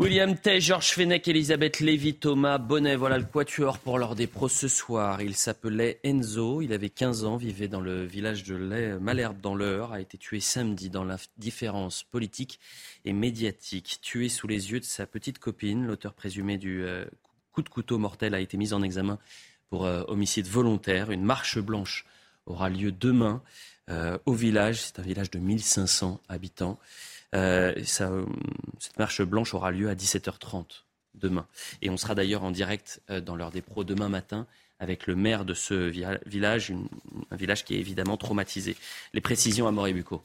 William Tay, Georges Fenech, Elisabeth Lévy, Thomas Bonnet, voilà le quatuor pour l'heure des pros ce soir. Il s'appelait Enzo, il avait 15 ans, vivait dans le village de Malherbe dans l'Eure, a été tué samedi dans l'indifférence politique et médiatique. Tué sous les yeux de sa petite copine, l'auteur présumé du euh, coup de couteau mortel a été mis en examen pour euh, homicide volontaire. Une marche blanche aura lieu demain euh, au village, c'est un village de 1500 habitants. Euh, cette marche blanche aura lieu à 17h30 demain. Et on sera d'ailleurs en direct euh, dans l'heure des pros demain matin avec le maire de ce village, un village qui est évidemment traumatisé. Les précisions à Moribuco.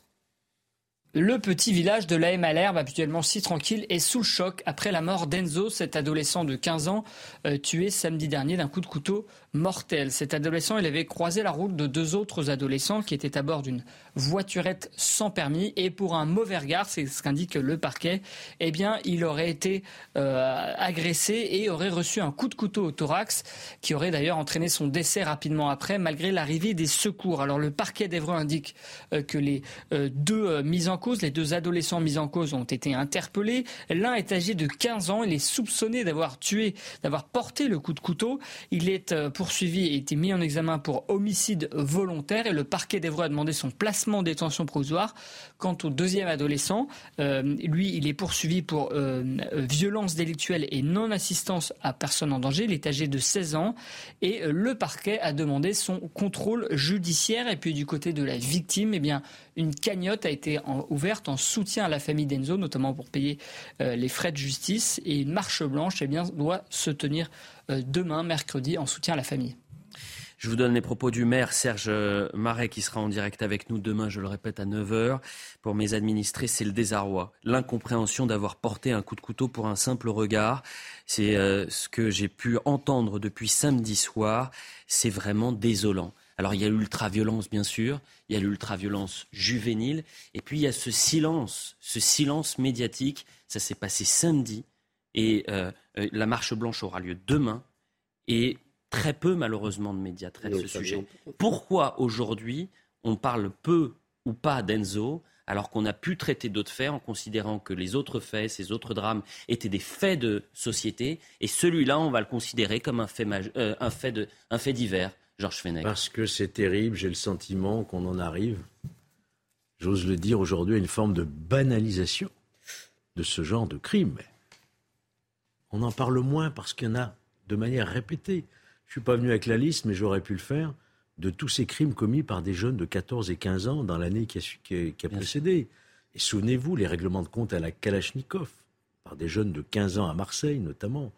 Le petit village de la Malherbe, habituellement si tranquille, est sous le choc après la mort d'Enzo, cet adolescent de 15 ans, euh, tué samedi dernier d'un coup de couteau mortel. Cet adolescent, il avait croisé la route de deux autres adolescents qui étaient à bord d'une voiturette sans permis et pour un mauvais regard, c'est ce qu'indique le parquet, eh bien, il aurait été euh, agressé et aurait reçu un coup de couteau au thorax qui aurait d'ailleurs entraîné son décès rapidement après malgré l'arrivée des secours. Alors le parquet d'Evreux indique euh, que les deux mis en les deux adolescents mis en cause ont été interpellés. L'un est âgé de 15 ans, il est soupçonné d'avoir tué, d'avoir porté le coup de couteau. Il est poursuivi et été mis en examen pour homicide volontaire et le parquet d'Evreux a demandé son placement en détention provisoire. Quant au deuxième adolescent, euh, lui, il est poursuivi pour euh, violence délictuelle et non-assistance à personne en danger. Il est âgé de 16 ans et euh, le parquet a demandé son contrôle judiciaire. Et puis du côté de la victime, eh bien, une cagnotte a été ouverte en soutien à la famille d'Enzo, notamment pour payer les frais de justice. Et une marche blanche eh bien, doit se tenir euh, demain, mercredi, en soutien à la famille. Je vous donne les propos du maire Serge Marais qui sera en direct avec nous demain, je le répète, à 9h. Pour mes administrés, c'est le désarroi, l'incompréhension d'avoir porté un coup de couteau pour un simple regard. C'est euh, ce que j'ai pu entendre depuis samedi soir. C'est vraiment désolant. Alors il y a l'ultra-violence, bien sûr, il y a l'ultra-violence juvénile, et puis il y a ce silence, ce silence médiatique. Ça s'est passé samedi, et euh, euh, la marche blanche aura lieu demain. Et très peu, malheureusement, de médias traitent ce sujet. Pourquoi aujourd'hui on parle peu ou pas d'Enzo alors qu'on a pu traiter d'autres faits en considérant que les autres faits, ces autres drames, étaient des faits de société, et celui-là, on va le considérer comme un fait, euh, un fait, de, un fait divers. Georges Fenech. Parce que c'est terrible, j'ai le sentiment qu'on en arrive, j'ose le dire aujourd'hui, à une forme de banalisation de ce genre de crime on en parle moins parce qu'il y en a de manière répétée. Je ne suis pas venu avec la liste, mais j'aurais pu le faire, de tous ces crimes commis par des jeunes de 14 et 15 ans dans l'année qui a, précédé. Et souvenez-vous, les règlements de compte à la Kalachnikov, par des jeunes de 15 ans à Marseille notamment.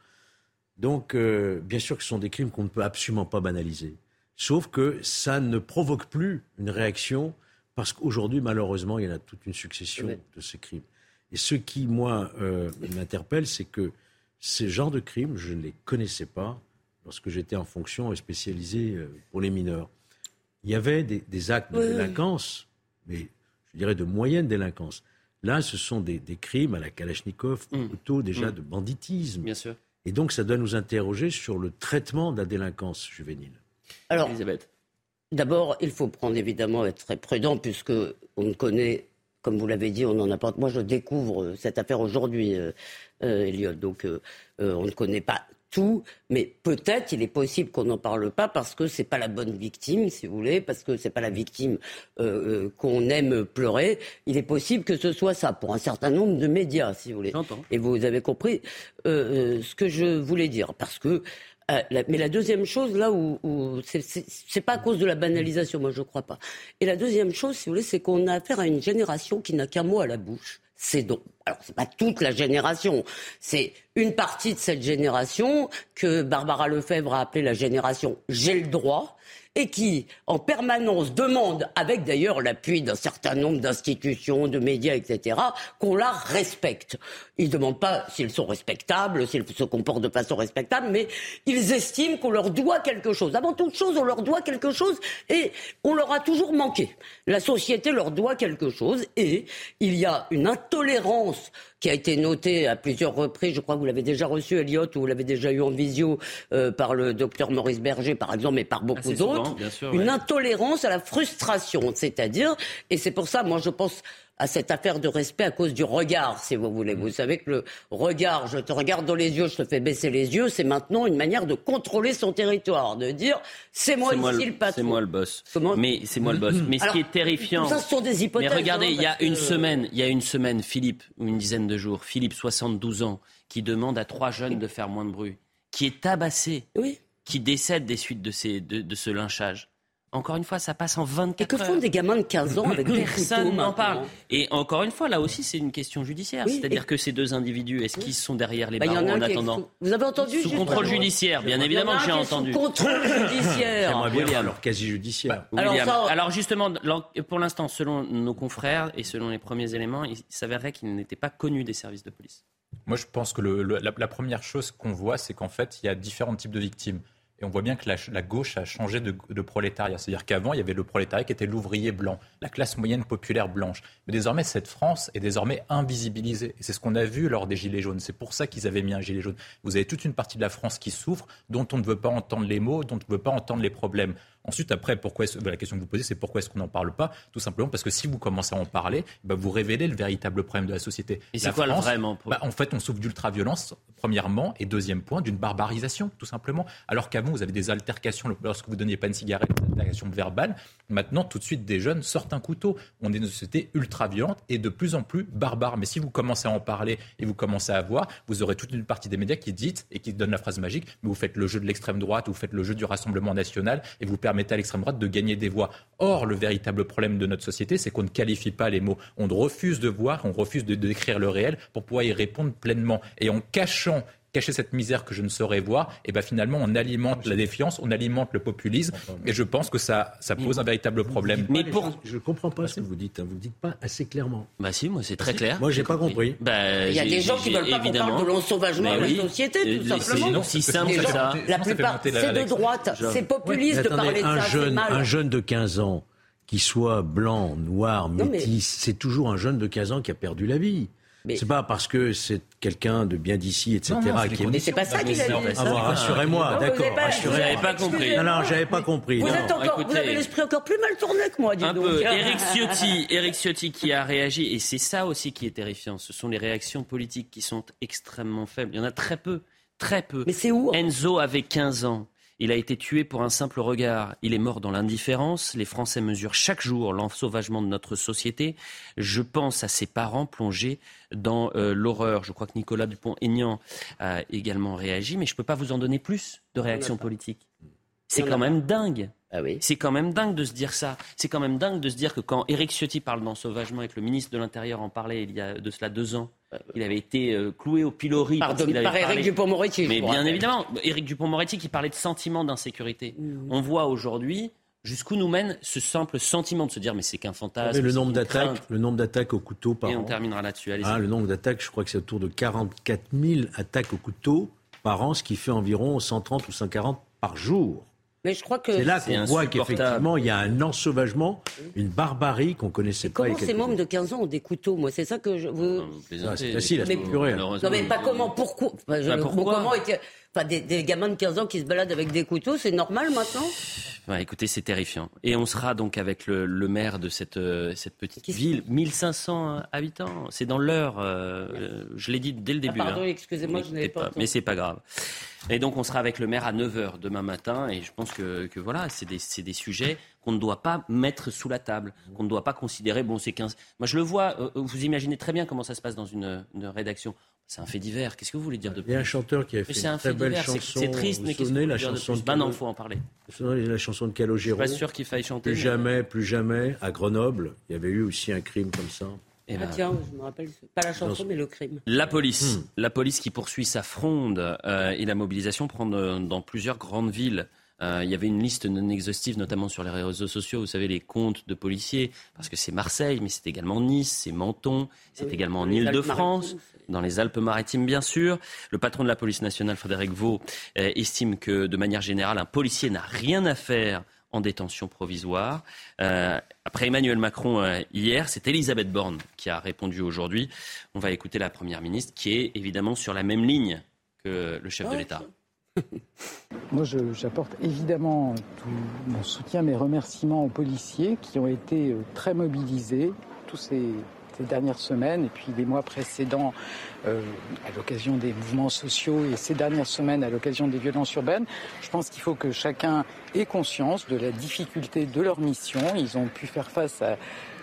Donc, euh, bien sûr que ce sont des crimes qu'on ne peut absolument pas banaliser. Sauf que ça ne provoque plus une réaction, parce qu'aujourd'hui, malheureusement, il y en a toute une succession de ces crimes. Et ce qui, moi, euh, m'interpelle, c'est que ces genres de crimes, je ne les connaissais pas lorsque j'étais en fonction et spécialisé euh, pour les mineurs. Il y avait des, actes de délinquance, mais je dirais de moyenne délinquance. Là, ce sont des, crimes à la Kalachnikov, mmh. plutôt déjà mmh. de banditisme. Bien sûr. Et donc, ça doit nous interroger sur le traitement de la délinquance juvénile. Alors, Elisabeth. D'abord, il faut prendre évidemment être très prudent, puisque on ne connaît, comme vous l'avez dit, on en apporte. Moi, je découvre cette affaire aujourd'hui. Euh, euh, Donc, euh, euh, on ne connaît pas tout, mais peut-être il est possible qu'on n'en parle pas parce que c'est pas la bonne victime, si vous voulez, parce que c'est pas la victime qu'on aime pleurer. Il est possible que ce soit ça pour un certain nombre de médias, si vous voulez. Et vous avez compris ce que je voulais dire, parce que. Mais la deuxième chose, là où, où c'est pas à cause de la banalisation, moi je crois pas. Et la deuxième chose, si vous voulez, c'est qu'on a affaire à une génération qui n'a qu'un mot à la bouche. C'est donc, alors c'est pas toute la génération, c'est une partie de cette génération que Barbara Lefebvre a appelée la génération j'ai le droit, et qui, en permanence, demande, avec d'ailleurs l'appui d'un certain nombre d'institutions, de médias, etc., qu'on la respecte. Ils ne demandent pas s'ils sont respectables, s'ils se comportent de façon respectable, mais ils estiment qu'on leur doit quelque chose. Avant toute chose, on leur doit quelque chose et on leur a toujours manqué. La société leur doit quelque chose et il y a une intolérance qui a été noté à plusieurs reprises. Je crois que vous l'avez déjà reçu, Elliot, ou vous l'avez déjà eu en visio euh, par le docteur Maurice Berger, par exemple, mais par beaucoup d'autres. Une intolérance à la frustration, c'est-à-dire, et c'est pour ça, moi, je pense à cette affaire de respect à cause du regard, si vous voulez. Vous savez que le regard, je te regarde dans les yeux, je te fais baisser les yeux, c'est maintenant une manière de contrôler son territoire, de dire c'est moi ici le, patron. C'est moi le boss. Mais c'est moi le boss. Mais ce qui est terrifiant. Ça, ce sont des hypothèses. Mais regardez, hein, il y a une semaine, il y a une semaine, Philippe, ou une dizaine de jours, Philippe, 72 ans, qui demande à trois jeunes de faire moins de bruit, qui est tabassé, oui. qui décède des suites de, ces, de ce lynchage. Encore une fois, ça passe en 24 heures. Et que font des gamins de 15 ans avec des Personne n'en parle. Et encore une fois, là aussi, c'est une question judiciaire. C'est-à-dire que ces deux individus, est-ce qu'ils sont derrière les bah, barreaux en, attendant Vous avez entendu Sous contrôle judiciaire, bien évidemment que j'ai entendu. Sous contrôle judiciaire. alors quasi judiciaire. alors, justement, pour l'instant, selon nos confrères et selon les premiers éléments, il s'avérerait qu'il n'était pas connu des services de police. Moi, je pense que la première chose qu'on voit, c'est qu'en fait, il y a différents types de victimes. Et on voit bien que la, gauche a changé de, prolétariat. C'est-à-dire qu'avant, il y avait le prolétariat qui était l'ouvrier blanc, la classe moyenne populaire blanche. Mais désormais, cette France est désormais invisibilisée. Et c'est ce qu'on a vu lors des Gilets jaunes. C'est pour ça qu'ils avaient mis un gilet jaune. Vous avez toute une partie de la France qui souffre, dont on ne veut pas entendre les mots, dont on ne veut pas entendre les problèmes. Ensuite, après, pourquoi bah, la question que vous posez, c'est pourquoi est-ce qu'on n'en parle pas? Tout simplement parce que si vous commencez à en parler, bah, vous révélez le véritable problème de la société. Et c'est quoi le vraiment bah, En fait, on souffre d'ultra-violence, premièrement, et deuxième point, d'une barbarisation, tout simplement. Alors qu'avant, vous avez des altercations, lorsque vous ne donniez pas une cigarette, des altercations verbales. Maintenant, tout de suite, des jeunes sortent un couteau. On est une société ultra-violente et de plus en plus barbare. Mais si vous commencez à en parler et vous commencez à voir, vous aurez toute une partie des médias qui dit et qui donne la phrase magique, mais vous faites le jeu de l'extrême droite, vous faites le jeu du Rassemblement national et vous permettez à l'extrême droite de gagner des voix. Or, le véritable problème de notre société, c'est qu'on ne qualifie pas les mots. On refuse de voir, on refuse de décrire le réel pour pouvoir y répondre pleinement. Et en cachant cacher cette misère que je ne saurais voir, et ben finalement on alimente la défiance, on alimente le populisme, et je pense que ça, ça pose un véritable problème. Mais pour... Je ne comprends pas ce que vous dites, hein. vous ne dites pas assez clairement. Bah si, moi c'est très clair. Moi j'ai pas compris. Bah, Il y a des gens qui veulent pas qu'on parle de l'ensauvagement de la société, tout simplement. C'est simple que ça. La plupart, c'est de droite, c'est populiste de parler de ça, Un jeune de 15 ans qui soit blanc, noir, métis, c'est toujours un jeune de 15 ans qui a perdu la vie. C'est pas parce que c'est quelqu'un de bien d'ici, etc. qui est... Mais c'est pas ça qu'il a dit. Ah rassurez-moi, d'accord. J'avais pas compris. Non, non, j'avais pas compris. Vous, êtes encore, vous avez l'esprit encore plus mal tourné que moi, dis un donc. Peu. Eric Ciotti, Eric Ciotti qui a réagi, et c'est ça aussi qui est terrifiant. Ce sont les réactions politiques qui sont extrêmement faibles. Il y en a très peu, très peu. Mais c'est où Enzo avait 15 ans. Il a été tué pour un simple regard. Il est mort dans l'indifférence. Les Français mesurent chaque jour l'ensauvagement de notre société. Je pense à ses parents plongés dans euh, l'horreur. Je crois que Nicolas Dupont-Aignan a également réagi, mais je ne peux pas vous en donner plus de réactions politiques. C'est quand même dingue. Ah oui. C'est quand même dingue de se dire ça. C'est quand même dingue de se dire que quand Éric Ciotti parle d'ensauvagement et que le ministre de l'Intérieur en parlait il y a de cela deux ans, il avait été euh, cloué au pilori. par Éric Dupont-Moretti. Mais bien évidemment, Éric Dupont-Moretti qui parlait de sentiment d'insécurité. Mmh. On voit aujourd'hui jusqu'où nous mène ce simple sentiment de se dire mais c'est qu'un fantasme. le nombre d'attaques, le nombre d'attaques au couteau par an. Et on terminera là-dessus. Ah, le nombre d'attaques, je crois que c'est autour de 44 000 attaques au couteau par an, ce qui fait environ 130 ou 140 par jour. Mais je crois que c'est là qu'on voit qu'effectivement il y a un ensauvagement, une barbarie qu'on connaissait pas. Comment ces membres de 15 ans ont des couteaux Moi, c'est ça que je. Vous... Ah, c'est facile à se procurer. Non, mais pas comment, pourquoi, bah, pourquoi comment enfin, des, des, gamins de 15 ans qui se baladent avec des couteaux, c'est normal maintenant écoutez, c'est terrifiant. Et on sera donc avec le, maire de cette, euh, cette petite ville, 1500 habitants. C'est dans l'heure. Euh, je l'ai dit dès le début. Ah, pardon, hein. excusez-moi, je n'avais pas. Mais c'est pas grave. Et donc on sera avec le maire à 9h demain matin et je pense que, que voilà, c'est des, des, sujets qu'on ne doit pas mettre sous la table, qu'on ne doit pas considérer, bon c'est 15... Moi je le vois, euh, vous imaginez très bien comment ça se passe dans une, une rédaction. C'est un fait divers. Qu'est-ce que vous voulez dire de plus Il y a un chanteur qui a fait une très belle chanson. C'est triste, mais qu'est-ce que la chanson de, de non, faut en parler. Vous vous souvenez la chanson de Calogero Je suis pas sûr qu'il faille chanter. Plus jamais, plus jamais. À Grenoble, il y avait eu aussi un crime comme ça. Eh ah ben, tiens, je me rappelle pas la chanson, mais le crime. La police, hmm. la police qui poursuit sa fronde euh, et la mobilisation prend dans plusieurs grandes villes. Euh, il y avait une liste non exhaustive, notamment sur les réseaux sociaux, vous savez, les comptes de policiers, parce que c'est Marseille, mais c'est également Nice, c'est Menton, c'est également en Ile-de-France, dans les Alpes-Maritimes, bien sûr. Le patron de la police nationale, Frédéric Vaux, euh, estime que, de manière générale, un policier n'a rien à faire en détention provisoire. Euh, après Emmanuel Macron euh, hier, c'est Elisabeth Borne qui a répondu aujourd'hui. On va écouter la Première ministre qui est évidemment sur la même ligne que le chef de l'État. Moi, j'apporte évidemment tout mon soutien, mes remerciements aux policiers qui ont été euh, très mobilisés, tous ces dernières semaines et puis les mois précédents euh, à l'occasion des mouvements sociaux et ces dernières semaines à l'occasion des violences urbaines. Je pense qu'il faut que chacun ait conscience de la difficulté de leur mission. Ils ont pu faire face à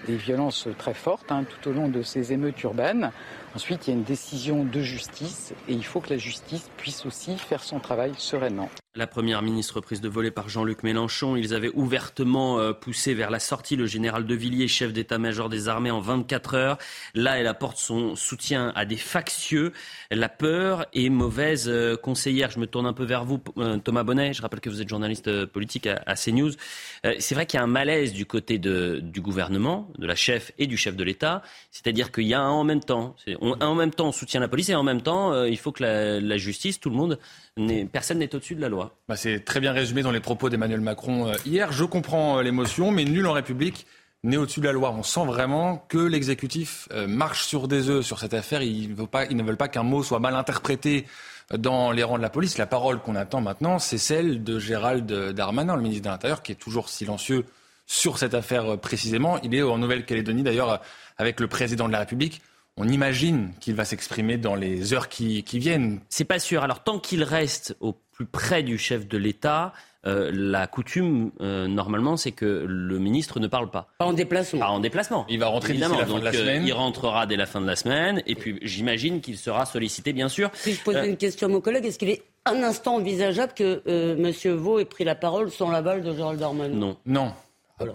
des violences très fortes hein, tout au long de ces émeutes urbaines. Ensuite, il y a une décision de justice et il faut que la justice puisse aussi faire son travail sereinement. La première ministre prise de voler par Jean-Luc Mélenchon, ils avaient ouvertement euh, poussé vers la sortie le général de Villiers, chef d'état-major des armées, en 24 heures. Là, elle apporte son soutien à des factieux. La peur est mauvaise euh, conseillère. Je me tourne un peu vers vous, euh, Thomas Bonnet. Je rappelle que vous êtes journaliste politique à, CNews. C'est vrai qu'il y a un malaise du côté du gouvernement, de la chef et du chef de l'État. C'est-à-dire qu'il y a un en même temps. en même temps, on soutient la police et en même temps, il faut que la, la justice, tout le monde personne n'est au-dessus de la loi. Bah, c'est très bien résumé dans les propos d'Emmanuel Macron euh, hier. Je comprends euh, l'émotion, mais nul en République n'est au-dessus de la loi. On sent vraiment que l'exécutif euh, marche sur des œufs sur cette affaire. Ils, ne veulent pas qu'un mot soit mal interprété dans les rangs de la police. La parole qu'on attend maintenant, c'est celle de Gérald Darmanin, le ministre de l'Intérieur, qui est toujours silencieux sur cette affaire précisément. Il est en Nouvelle-Calédonie d'ailleurs avec le président de la République on imagine qu'il va s'exprimer dans les heures qui, viennent. C'est pas sûr. Alors tant qu'il reste au plus près du chef de l'État, euh, la coutume, euh, normalement, c'est que le ministre ne parle pas. Pas en déplacement. Pas en déplacement. Il va rentrer d'ici la fin de la euh, semaine. il rentrera dès la fin de la semaine. Et puis, j'imagine qu'il sera sollicité, bien sûr. Si je pose une question à mon collègue, est-ce qu'il est un instant envisageable que M. Vaux ait pris la parole sans l'aval de Gérald Darmanin? Non. Non.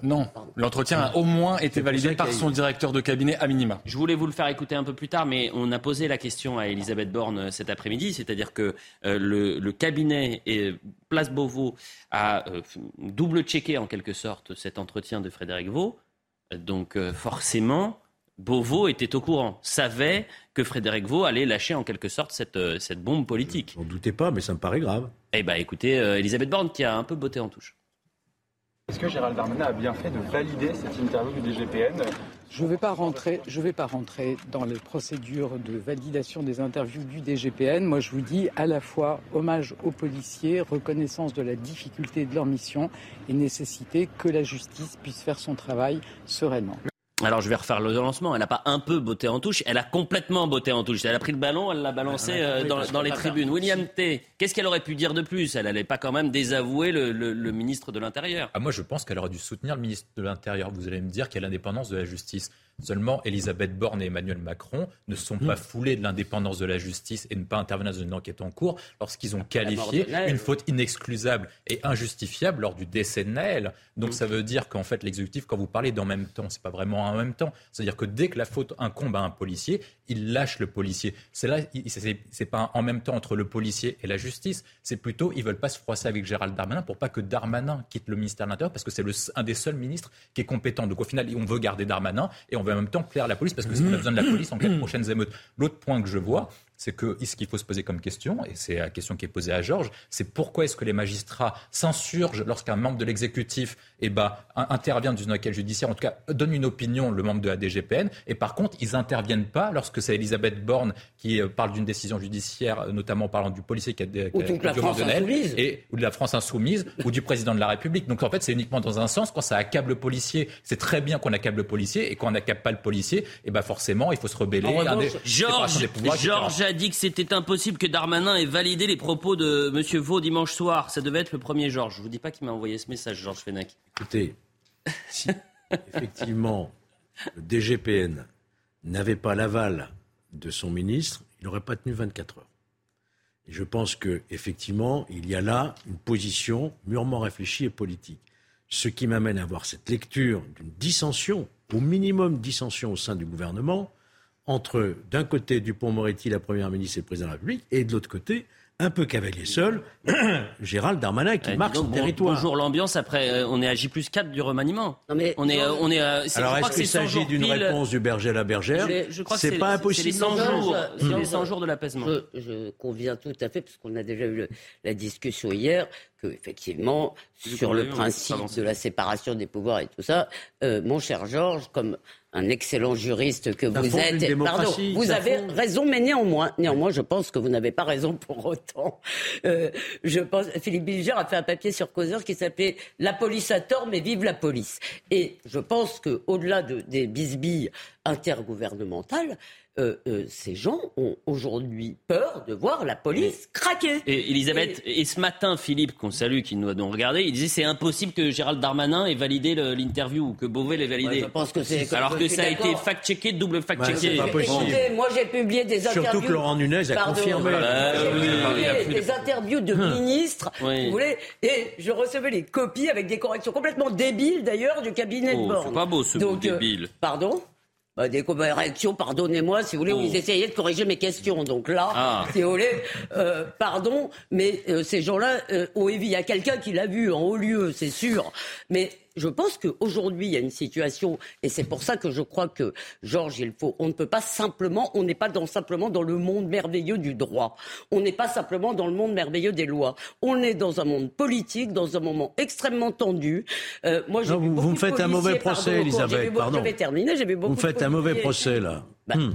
Non, l'entretien a au moins été validé par son directeur de cabinet à minima. Je voulais vous le faire écouter un peu plus tard, mais on a posé la question à Elisabeth Borne euh, cet après-midi, c'est-à-dire que euh, le, cabinet et Place Beauvau a euh, double-checké en quelque sorte cet entretien de Frédéric Vaux. Donc forcément, Beauvau était au courant, savait que Frédéric Vaux allait lâcher en quelque sorte cette, cette bombe politique. Je n'en doutais pas, mais ça me paraît grave. Eh bien écoutez, Elisabeth Borne qui a un peu botté en touche. Est-ce que Gérald Darmanin a bien fait de valider cette interview du DGPN je ne vais pas rentrer, vais pas rentrer dans les procédures de validation des interviews du DGPN. Moi, je vous dis à la fois hommage aux policiers, reconnaissance de la difficulté de leur mission et nécessité que la justice puisse faire son travail sereinement. Alors je vais refaire le lancement. Elle n'a pas un peu botté en touche, elle a complètement botté en touche. Elle a pris le ballon, elle l'a balancé euh, dans, les tribunes. William T, qu'est-ce qu'elle aurait pu dire de plus? Elle n'allait pas quand même désavouer le, ministre de l'Intérieur. Ah, moi je pense qu'elle aurait dû soutenir le ministre de l'Intérieur. Vous allez me dire qu'il y a l'indépendance de la justice. Seulement, Elisabeth Borne et Emmanuel Macron ne sont pas hmm. foulés de l'indépendance de la justice et ne pas intervenir dans une enquête en cours lorsqu'ils ont qualifié une faute inexcusable et injustifiable lors du décès de Naël. Donc hmm. ça veut dire qu'en fait, l'exécutif, quand vous parlez d'en même temps, c'est pas vraiment en même temps. C'est-à-dire que dès que la faute incombe à un policier, il lâche le policier. C'est là, c'est pas en même temps entre le policier et la justice. C'est plutôt, ils veulent pas se froisser avec Gérald Darmanin pour pas que Darmanin quitte le ministère de l'Intérieur parce que c'est un des seuls ministres qui est compétent. Donc au final, on veut garder Darmanin et on veut en même temps clair la police parce que c'est qu'on a besoin de la police en cas de prochaines émeutes. L'autre point que je vois, c'est que ce qu'il faut se poser comme question, et c'est la question qui est posée à Georges, c'est pourquoi est-ce que les magistrats s'insurgent lorsqu'un membre de l'exécutif eh ben, intervient dans une enquête judiciaire, en tout cas donne une opinion, le membre de la DGPN, et par contre, ils n'interviennent pas lorsque c'est Elisabeth Borne qui euh, parle d'une décision judiciaire, notamment parlant du policier qui a, qui ou de la France insoumise. Et, ou de la France insoumise, ou du président de la République. Donc en fait, c'est uniquement dans un sens, quand ça accable le policier, c'est très bien qu'on accable le policier, et quand on n'accable pas le policier, eh ben forcément, il faut se rebeller. Georges a dit que c'était impossible que Darmanin ait validé les propos de M. Vaux dimanche soir. Ça devait être le premier Georges. Je vous dis pas qui m'a envoyé ce message, Georges Fenech. Écoutez, si effectivement le DGPN n'avait pas l'aval de son ministre, il n'aurait pas tenu 24 heures. Et je pense qu'effectivement, il y a là une position mûrement réfléchie et politique. Ce qui m'amène à avoir cette lecture d'une dissension, au minimum dissension au sein du gouvernement, entre d'un côté Dupont-Moretti, la Première ministre et le Président de la République, et de l'autre côté un peu cavalier seul, Gérald Darmanin qui eh, marque son territoire. Bonjour l'ambiance après, euh, on est à J plus 4 du remaniement. Non mais, on est, on est, Alors est-ce qu'il s'agit d'une réponse du berger à la bergère? C'est pas impossible. C'est les 100 jours, les 100 jours de l'apaisement. Je, je, conviens tout à fait, parce qu'on a déjà eu la discussion hier, que effectivement, sur le principe de la séparation des pouvoirs et tout ça, euh, mon cher Georges, comme un excellent juriste que vous êtes. Pardon, vous avez raison, mais néanmoins, néanmoins, je pense que vous n'avez pas raison pour autant. Euh, je pense, Philippe Bilger a fait un papier sur Causeur qui s'appelait La police a tort, mais vive la police. Et je pense que au-delà de, des bisbilles intergouvernementale, euh, euh, ces gens ont aujourd'hui peur de voir la police craquer. Et Elisabeth, et... ce matin, Philippe, qu'on salue, qui nous a donc regardé, il disait c'est impossible que Gérald Darmanin ait validé l'interview ou que Beauvais l'ait validé. je pense que c'est. Alors que ça a été fact-checké, double fact-checké. Ouais, moi j'ai publié des interviews. Surtout que Laurent Nunez a confirmé. des interviews de ministres, vous voulez, et je recevais les copies avec des corrections complètement débiles d'ailleurs du cabinet oh, de Borne. C'est pas beau ce mot débile. Euh, pardon? Bah, des corrections, pardonnez-moi, si vous voulez, où ils oh. essayaient de corriger mes questions. Donc là, ah. si vous voulez, euh, pardon, mais euh, ces gens-là, euh, il y a quelqu'un qui l'a vu en haut lieu, c'est sûr. Mais je pense qu'aujourd'hui, il y a une situation, et c'est pour ça que je crois que, Georges, il faut, on ne peut pas simplement, on n'est pas dans, simplement dans le monde merveilleux du droit. On n'est pas simplement dans le monde merveilleux des lois. On est dans un monde politique, dans un moment extrêmement tendu. Euh, moi, non, vous, vous me faites un mauvais procès, Elisabeth. Pardon. Je vais terminer. J'ai vu beaucoup. Vous me faites un mauvais procès là. Bah, hmm.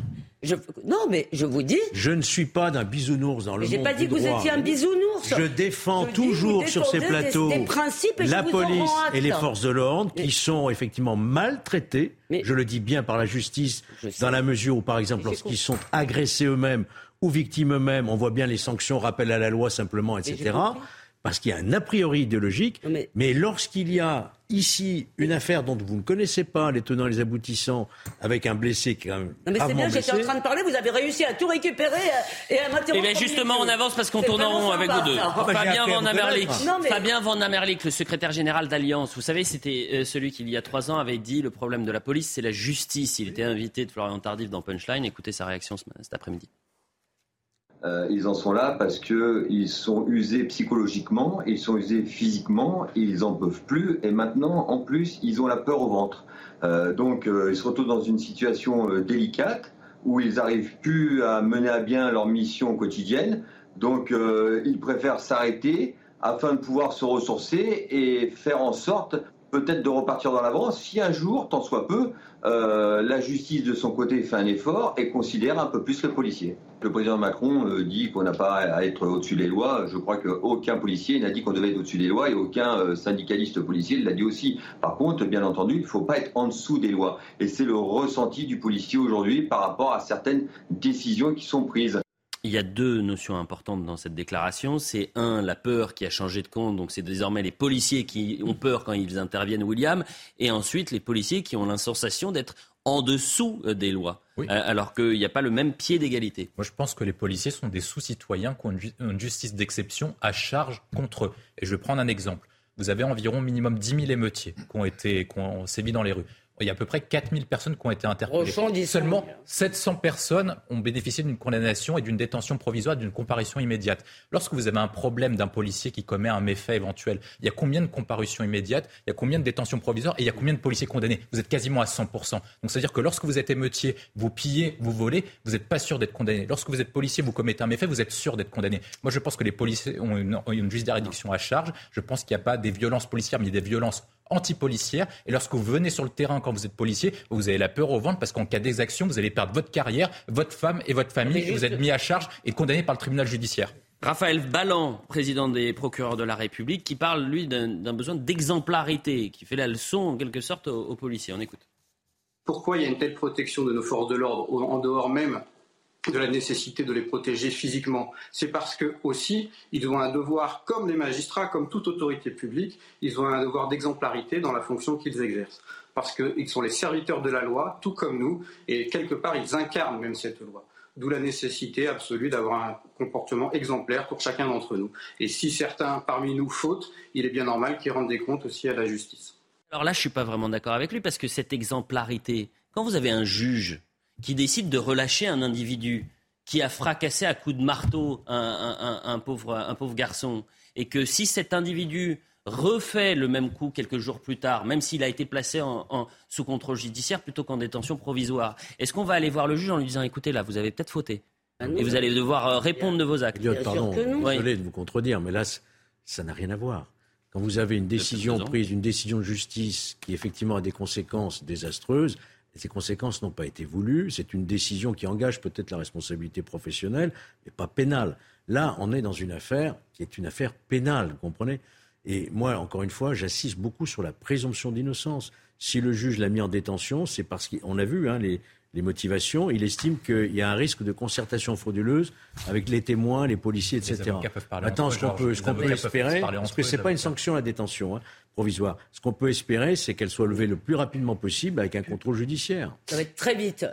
Non, mais je vous dis. Je ne suis pas d'un bisounours dans le monde. J'ai pas dit que vous étiez un bisounours. Je défends toujours sur ces plateaux la police et les forces de l'ordre qui sont effectivement maltraitées. je le dis bien par la justice, dans la mesure où, par exemple, lorsqu'ils sont agressés eux-mêmes ou victimes eux-mêmes, on voit bien les sanctions, rappel à la loi simplement, etc parce qu'il y a un a priori idéologique. Mais, lorsqu'il y a ici une affaire dont vous ne connaissez pas les tenants et les aboutissants, avec un blessé qui est quand même. Non mais c'est bien, j'étais en train de parler, vous avez réussi à tout récupérer euh, et à m'interrompre. Eh bien justement, on avance parce qu'on tourne en rond avec vous deux. Fabien Van Amerlik, Fabien Van Amerlik, le secrétaire général d'Alliance. Vous savez, c'était euh, celui qui, il y a trois ans, avait dit le problème de la police, c'est la justice. Il était invité de Florian Tardif dans Punchline. Écoutez sa réaction cet après-midi. Euh, ils en sont là parce qu'ils sont usés psychologiquement, ils sont usés physiquement, ils en peuvent plus et maintenant, en plus, ils ont la peur au ventre. Euh, donc, euh, ils se retrouvent dans une situation délicate où ils n'arrivent plus à mener à bien leur mission quotidienne. Donc, ils préfèrent s'arrêter afin de pouvoir se ressourcer et faire en sorte peut-être de repartir dans l'avance si un jour, tant soit peu, euh, la justice de son côté fait un effort et considère un peu plus le policier. Le président Macron euh, dit qu'on n'a pas à être au-dessus des lois. Je crois qu'aucun policier n'a dit qu'on devait être au-dessus des lois et aucun euh, syndicaliste policier l'a dit aussi. Par contre, bien entendu, il ne faut pas être en dessous des lois. Et c'est le ressenti du policier aujourd'hui par rapport à certaines décisions qui sont prises. Il y a deux notions importantes dans cette déclaration. C'est un, la peur qui a changé de compte. Donc c'est désormais les policiers qui ont peur quand ils interviennent, William. Et ensuite, les policiers qui ont l'insensation d'être en dessous euh, des lois, euh, alors qu'il n'y a pas le même pied d'égalité. Moi, je pense que les policiers sont des sous-citoyens qui ont une, justice d'exception à charge contre eux. Et je vais prendre un exemple. Vous avez environ minimum 10 000 émeutiers qui ont, été, qui ont sévi dans les rues il y a à peu près 4000 personnes qui ont été interpellées. Seulement 700 personnes ont bénéficié d'une condamnation et d'une détention provisoire, d'une comparution immédiate. Lorsque vous avez un problème d'un policier qui commet un méfait éventuel, il y a combien de comparutions immédiates, il y a combien de détentions provisoires et il y a combien de policiers condamnés? Vous êtes quasiment à 100%. Donc c'est-à-dire que lorsque vous êtes émeutier, vous pillez, vous volez, vous n'êtes pas sûr d'être condamné. Lorsque vous êtes policier, vous commettez un méfait, vous êtes sûr d'être condamné. Moi je pense que les policiers ont une, une justice d'addiction à charge. Je pense qu'il n'y a pas des violences policières, mais des violences anti-policière. Et lorsque vous venez sur le terrain quand vous êtes policier, vous avez la peur au ventre parce qu'en cas d'exaction, vous allez perdre votre carrière, votre femme et votre famille. Vous êtes mis à charge et condamné par le tribunal judiciaire. Raphaël Ballan, président des procureurs de la République, qui parle, lui, d'un besoin d'exemplarité, qui fait la leçon, en quelque sorte, aux policiers. On écoute. Pourquoi il y a une telle protection de nos forces de l'ordre en dehors même de la nécessité de les protéger physiquement. C'est parce que aussi, ils ont un devoir, comme les magistrats, comme toute autorité publique, ils ont un devoir d'exemplarité dans la fonction qu'ils exercent. Parce qu'ils sont les serviteurs de la loi, tout comme nous, et quelque part, ils incarnent même cette loi. D'où la nécessité absolue d'avoir un comportement exemplaire pour chacun d'entre nous. Et si certains parmi nous fautent, il est bien normal qu'ils rendent des comptes aussi à la justice. Alors là, je ne suis pas vraiment d'accord avec lui, parce que cette exemplarité, quand vous avez un juge qui décide de relâcher un individu qui a fracassé à coups de marteau un, pauvre, un pauvre garçon, et que si cet individu refait le même coup quelques jours plus tard, même s'il a été placé en, sous contrôle judiciaire plutôt qu'en détention provisoire, est-ce qu'on va aller voir le juge en lui disant écoutez là, vous avez peut-être fauté. Ah et vous allez devoir euh, répondre de vos actes. Pardon, désolé de vous contredire, mais là, ça n'a rien à voir. Quand vous avez une décision prise, une décision de justice qui effectivement a des conséquences désastreuses, ces conséquences n'ont pas été voulues. C'est une décision qui engage peut-être la responsabilité professionnelle, mais pas pénale. Là, on est dans une affaire qui est une affaire pénale, vous comprenez? Et moi, encore une fois, j'assiste beaucoup sur la présomption d'innocence. Si le juge l'a mis en détention, c'est parce qu'on a vu hein, les, les motivations. Il estime qu'il y a un risque de concertation frauduleuse avec les témoins, les policiers, etc. Les entre ce qu'on peut, ce qu'on peut espérer, parce que c'est les pas une sanction la détention hein, provisoire. Ce qu'on peut espérer, c'est qu'elle soit levée le plus rapidement possible avec un contrôle judiciaire. Ça va être très vite.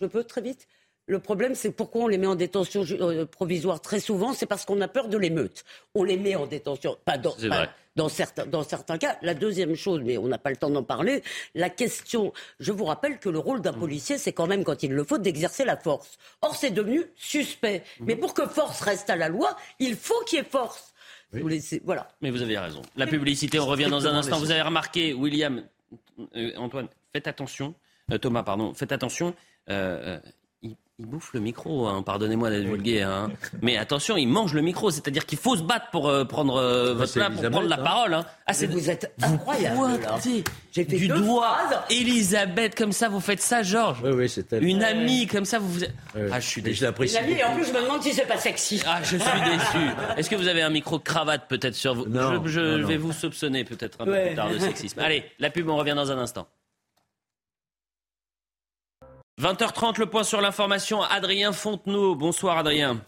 Je peux très vite le problème, c'est pourquoi on les met en détention euh, provisoire très souvent, c'est parce qu'on a peur de l'émeute. On les met en détention, pas dans, C'est pas vrai. dans certains, dans certains cas. La deuxième chose, mais on n'a pas le temps d'en parler, la question. Je vous rappelle que le rôle d'un policier, c'est quand même, quand il le faut, d'exercer la force. Or, c'est devenu suspect. Mais pour que force reste à la loi, il faut qu'il y ait force. Vous laissez- voilà. Mais vous avez raison. La publicité, on revient dans un instant. Vous avez remarqué, William, euh, Antoine, faites attention. Euh, Thomas, pardon, faites attention. Euh, il, bouffe le micro, hein, pardonnez-moi d'être vulgaire. hein. Mais attention, il mange le micro, c'est-à-dire qu'il faut se battre pour euh, prendre euh, votre c'est place, pour prendre la hein. parole. hein. Ah, vous êtes incroyable, pointé J'ai fait du deux doigt. phrases. Elisabeth, comme ça, vous faites ça, Georges. Oui, oui, c'est. Une amie, comme ça, vous vous... Ah, je suis déçu. je l'apprécie. Les amis, et en plus, je me demande si c'est pas sexy. Ah, je suis déçu. Est-ce que vous avez un micro-cravate peut-être sur vous? Non, Je, je non, non. vais vous soupçonner peut-être un peu plus tard de sexisme. Allez, la pub, on revient dans un instant. 20h30, le point sur l'information. Adrien Fontenot. Bonsoir, Adrien.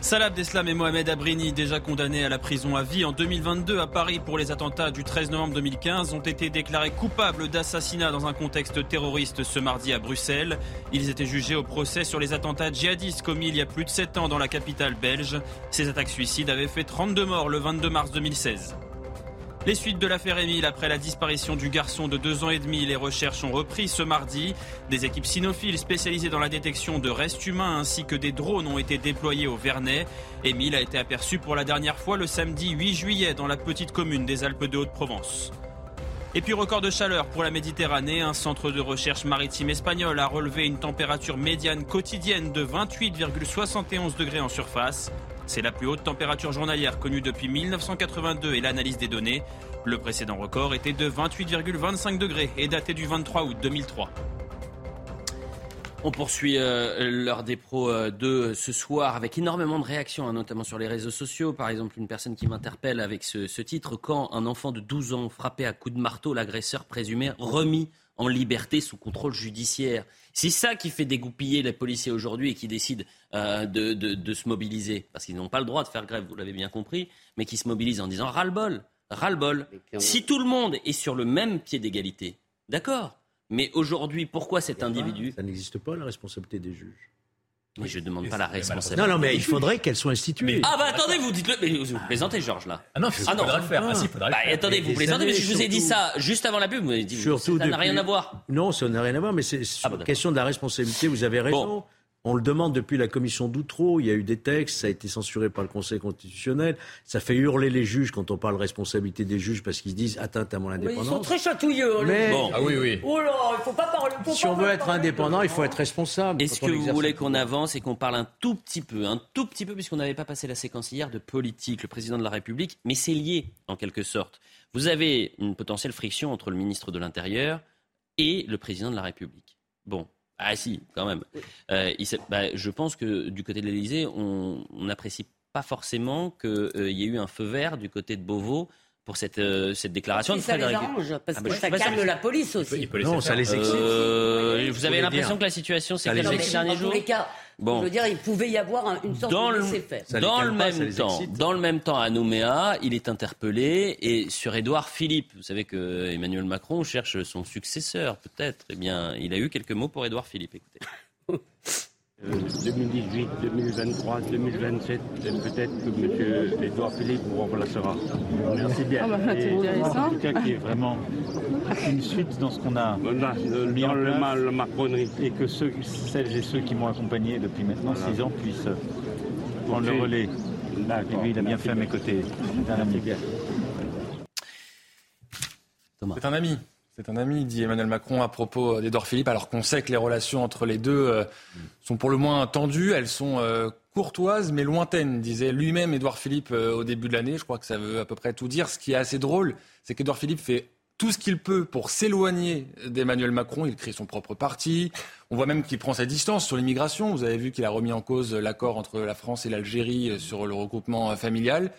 Salah Abdeslam et Mohamed Abrini, déjà condamnés à la prison à vie en 2022 à Paris pour les attentats du 13 novembre 2015, ont été déclarés coupables d'assassinat dans un contexte terroriste ce mardi à Bruxelles. Ils étaient jugés au procès sur les attentats djihadistes commis il y a plus de 7 ans dans la capitale belge. Ces attaques suicides avaient fait 32 morts le 22 mars 2016. Les suites de l'affaire Émile après la disparition du garçon de deux ans et demi, les recherches ont repris ce mardi. Des équipes cynophiles spécialisées dans la détection de restes humains ainsi que des drones ont été déployés au Vernet. Émile a été aperçu pour la dernière fois le samedi 8 juillet dans la petite commune des Alpes de Haute-Provence. Et puis record de chaleur pour la Méditerranée, un centre de recherche maritime espagnol a relevé une température médiane quotidienne de 28,71 degrés en surface. C'est la plus haute température journalière connue depuis 1982 et l'analyse des données. Le précédent record était de 28,25 degrés et daté du 23 août 2003. On poursuit euh, l'heure des pros euh, de ce soir avec énormément de réactions, hein, notamment sur les réseaux sociaux. Par exemple, une personne qui m'interpelle avec ce, ce titre Quand un enfant de 12 ans frappé à coups de marteau, l'agresseur présumé remis en liberté sous contrôle judiciaire. C'est ça qui fait dégoupiller les policiers aujourd'hui et qui décident euh, de, de- de se mobiliser. Parce qu'ils n'ont pas le droit de faire grève, vous l'avez bien compris, mais qui se mobilisent en disant ras-le-bol, ras-le-bol. Si tout le monde est sur le même pied d'égalité, d'accord. Mais aujourd'hui, pourquoi cet individu Ça n'existe pas, la responsabilité des juges. Mais je ne demande pas la mais responsabilité. Non, non, mais il faudrait qu'elle soit instituée. Ah bah attendez, vous dites-le. Mais vous plaisantez, Georges, là. Ah non, il Ah non. faudra le faire. Ah si, il faudra Bah le faire. attendez, vous plaisantez, que je vous ai dit ça juste avant la pub. Vous m'avez dit, Surtout ça n'a rien à voir. Non, ça n'a rien à voir, mais c'est Ah bah question de la responsabilité, vous avez raison. Bon. On le demande depuis la commission d'Outreau, il y a eu des textes, ça a été censuré par le Conseil constitutionnel. Ça fait hurler les juges quand on parle responsabilité des juges parce qu'ils se disent atteinte à mon Mais ils sont indépendance. très chatouilleux. hein, les Mais-. Bon. Ah oui, oui. Oh là, il faut pas parler. faut Si pas on veut être indépendant, il faut être responsable. Est-ce que vous voulez le qu'on avance et qu'on parle un tout petit peu, un tout petit peu, puisqu'on n'avait pas passé la séquence hier de politique, le président de la République, mais c'est lié en quelque sorte. Vous avez une potentielle friction entre le ministre de l'Intérieur et le président de la République. Bon. Ah si, quand même. Euh, il bah, je pense que du côté de l'Élysée, on n'apprécie pas forcément qu'il y ait eu un feu vert du côté de Beauvau pour cette, euh, cette déclaration Et de ça les Frédéric. arrange, parce Ah bah, que je ça calme la police aussi. Il peut laisser Non, ça les excite. Euh, vous avez l'impression que la situation s'est Ça les calmée ces derniers en tous jours les cas, Bon. je veux dire, il pouvait y avoir un- une sorte dans de laisser-faire. Dans le pas, même temps, dans le même temps à Nouméa, il est interpellé et sur Édouard Philippe, vous savez que Emmanuel Macron cherche son successeur peut-être. Eh bien, il a eu quelques mots pour Édouard Philippe. Écoutez. 2018, 2023, 2027, et peut-être que M. Edouard Philippe vous remplacera. Merci bien. Ah bah, c'est intéressant. En tout cas, qui est vraiment une suite dans ce qu'on a Voilà, dans mis en le, place. macronerie. et que ceux, celles et ceux qui m'ont accompagné depuis maintenant Voilà. six ans puissent prendre le relais. Et lui, il a bien fait à mes côtés. C'est un ami. C'est un ami. C'est un ami, dit Emmanuel Macron à propos d'Edouard Philippe, alors qu'on sait que les relations entre les deux euh, sont pour le moins tendues. Elles sont euh, courtoises mais lointaines, disait lui-même Édouard Philippe euh, au début de l'année. Je crois que ça veut à peu près tout dire. Ce qui est assez drôle, c'est qu'Édouard Philippe fait tout ce qu'il peut pour s'éloigner d'Emmanuel Macron. Il crée son propre parti. On voit même qu'il prend sa distance sur l'immigration. Vous avez vu qu'il a remis en cause l'accord entre la France et l'Algérie sur le regroupement familial.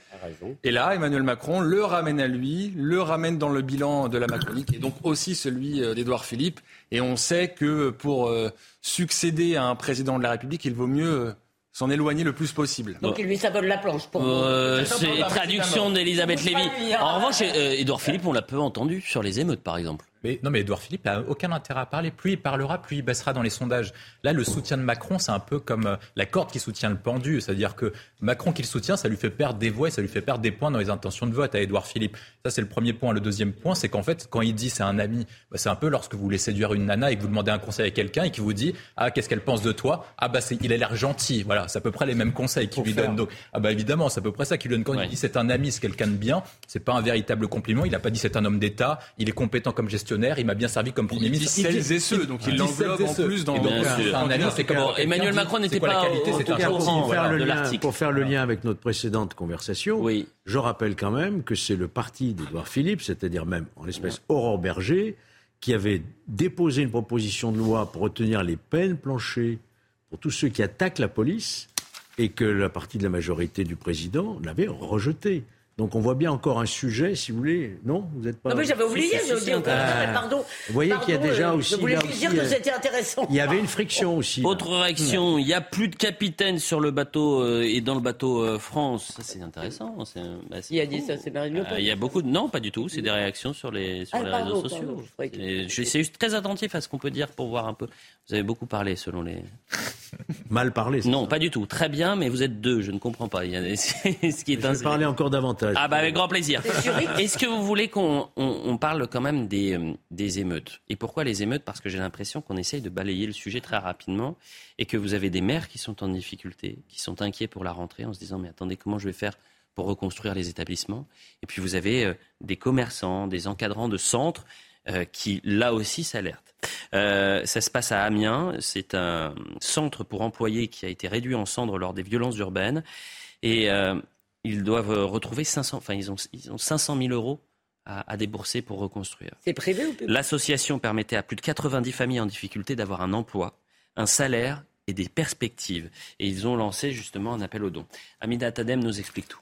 Et là, Emmanuel Macron le ramène à lui, le ramène dans le bilan de la Macronie, et donc aussi celui euh, d'Édouard Philippe. Et on sait que pour euh, succéder à un président de la République, il vaut mieux euh, s'en éloigner le plus possible. Donc il lui s'abonne la planche pour Euh, c'est traduction d'Elisabeth Lévy. En revanche, euh, Édouard Philippe, on l'a peu entendu sur les émeutes, par exemple. Mais, non, mais Edouard Philippe n'a aucun intérêt à parler. Plus il parlera, plus il baissera dans les sondages. Là, le soutien de Macron, c'est un peu comme euh, la corde qui soutient le pendu. C'est-à-dire que Macron qui le soutient, ça lui fait perdre des voix et ça lui fait perdre des points dans les intentions de vote à Edouard Philippe. Ça, c'est le premier point. Le deuxième point, c'est qu'en fait, quand il dit c'est un ami, bah, c'est un peu lorsque vous voulez séduire une nana et que vous demandez un conseil à quelqu'un et qui vous dit Ah, qu'est-ce qu'elle pense de toi? Ah, bah, il a l'air gentil. Voilà, c'est à peu près les mêmes conseils qu'il lui donne. Donc, ah, bah, évidemment, c'est à peu près ça qu'il lui donne. Quand Ouais. il dit c'est un ami, c'est quelqu'un de bien, c'est pas un véritable compliment. Il n'a pas dit c'est un homme d'État, il est compétent comme gestionnaire, il m'a bien servi comme Premier ministre. celles et ceux, donc il l'englobe en ceux. plus dans- quelqu'un Emmanuel Macron n'était pas pour, voilà, faire le de lien, l'article. pour faire le lien avec notre précédente conversation, Oui. je rappelle quand même que c'est le parti d'Édouard Philippe, c'est-à-dire même en l'espèce Aurore Berger, qui avait déposé une proposition de loi pour retenir les peines planchées pour tous ceux qui attaquent la police et que la partie de la majorité du président l'avait rejeté. Donc on voit bien encore un sujet, si vous voulez. Non, vous n'êtes pas. Non, mais j'avais oublié, si, si, je si, encore, ah. pardon. Vous voyez qu'il y a Pardon, déjà euh, aussi, Je voulais aussi, dire que euh, c'était intéressant. Il y avait une friction aussi. là. Autre réaction, il n'y a plus de capitaine sur le bateau euh, et dans le bateau euh, France. Ça, c'est intéressant. bah, Qui a dit ça C'est Marine Le Pen Euh, Il y a beaucoup de... Non, pas du tout. C'est des réactions sur les, sur Ah, les pardon, réseaux pardon, sociaux. Et Je suis très attentif à ce qu'on peut dire pour voir un peu. Vous avez beaucoup parlé selon les... Mal parlé. c'est Non, ça pas du tout. Très bien, mais vous êtes deux. Je ne comprends pas. Il y a... c'est ce qui est Je vais parler encore davantage. Ah bah avec grand plaisir. Est-ce que vous voulez qu'on on, on parle quand même des, euh, des émeutes? Et pourquoi les émeutes? Parce que j'ai l'impression qu'on essaye de balayer le sujet très rapidement et que vous avez des maires qui sont en difficulté, qui sont inquiets pour la rentrée en se disant mais attendez comment je vais faire pour reconstruire les établissements? Et puis vous avez euh, des commerçants, des encadrants de centres euh, qui là aussi s'alertent. Euh, ça se passe à Amiens, c'est un centre pour employés qui a été réduit en cendres lors des violences urbaines et euh, ils doivent retrouver 500, enfin ils ont, ils ont 500 000 euros à, à débourser pour reconstruire. C'est privé ou public L'association permettait à plus de 90 familles en difficulté d'avoir un emploi, un salaire et des perspectives. Et ils ont lancé justement un appel aux dons. Amida Tadem nous explique tout.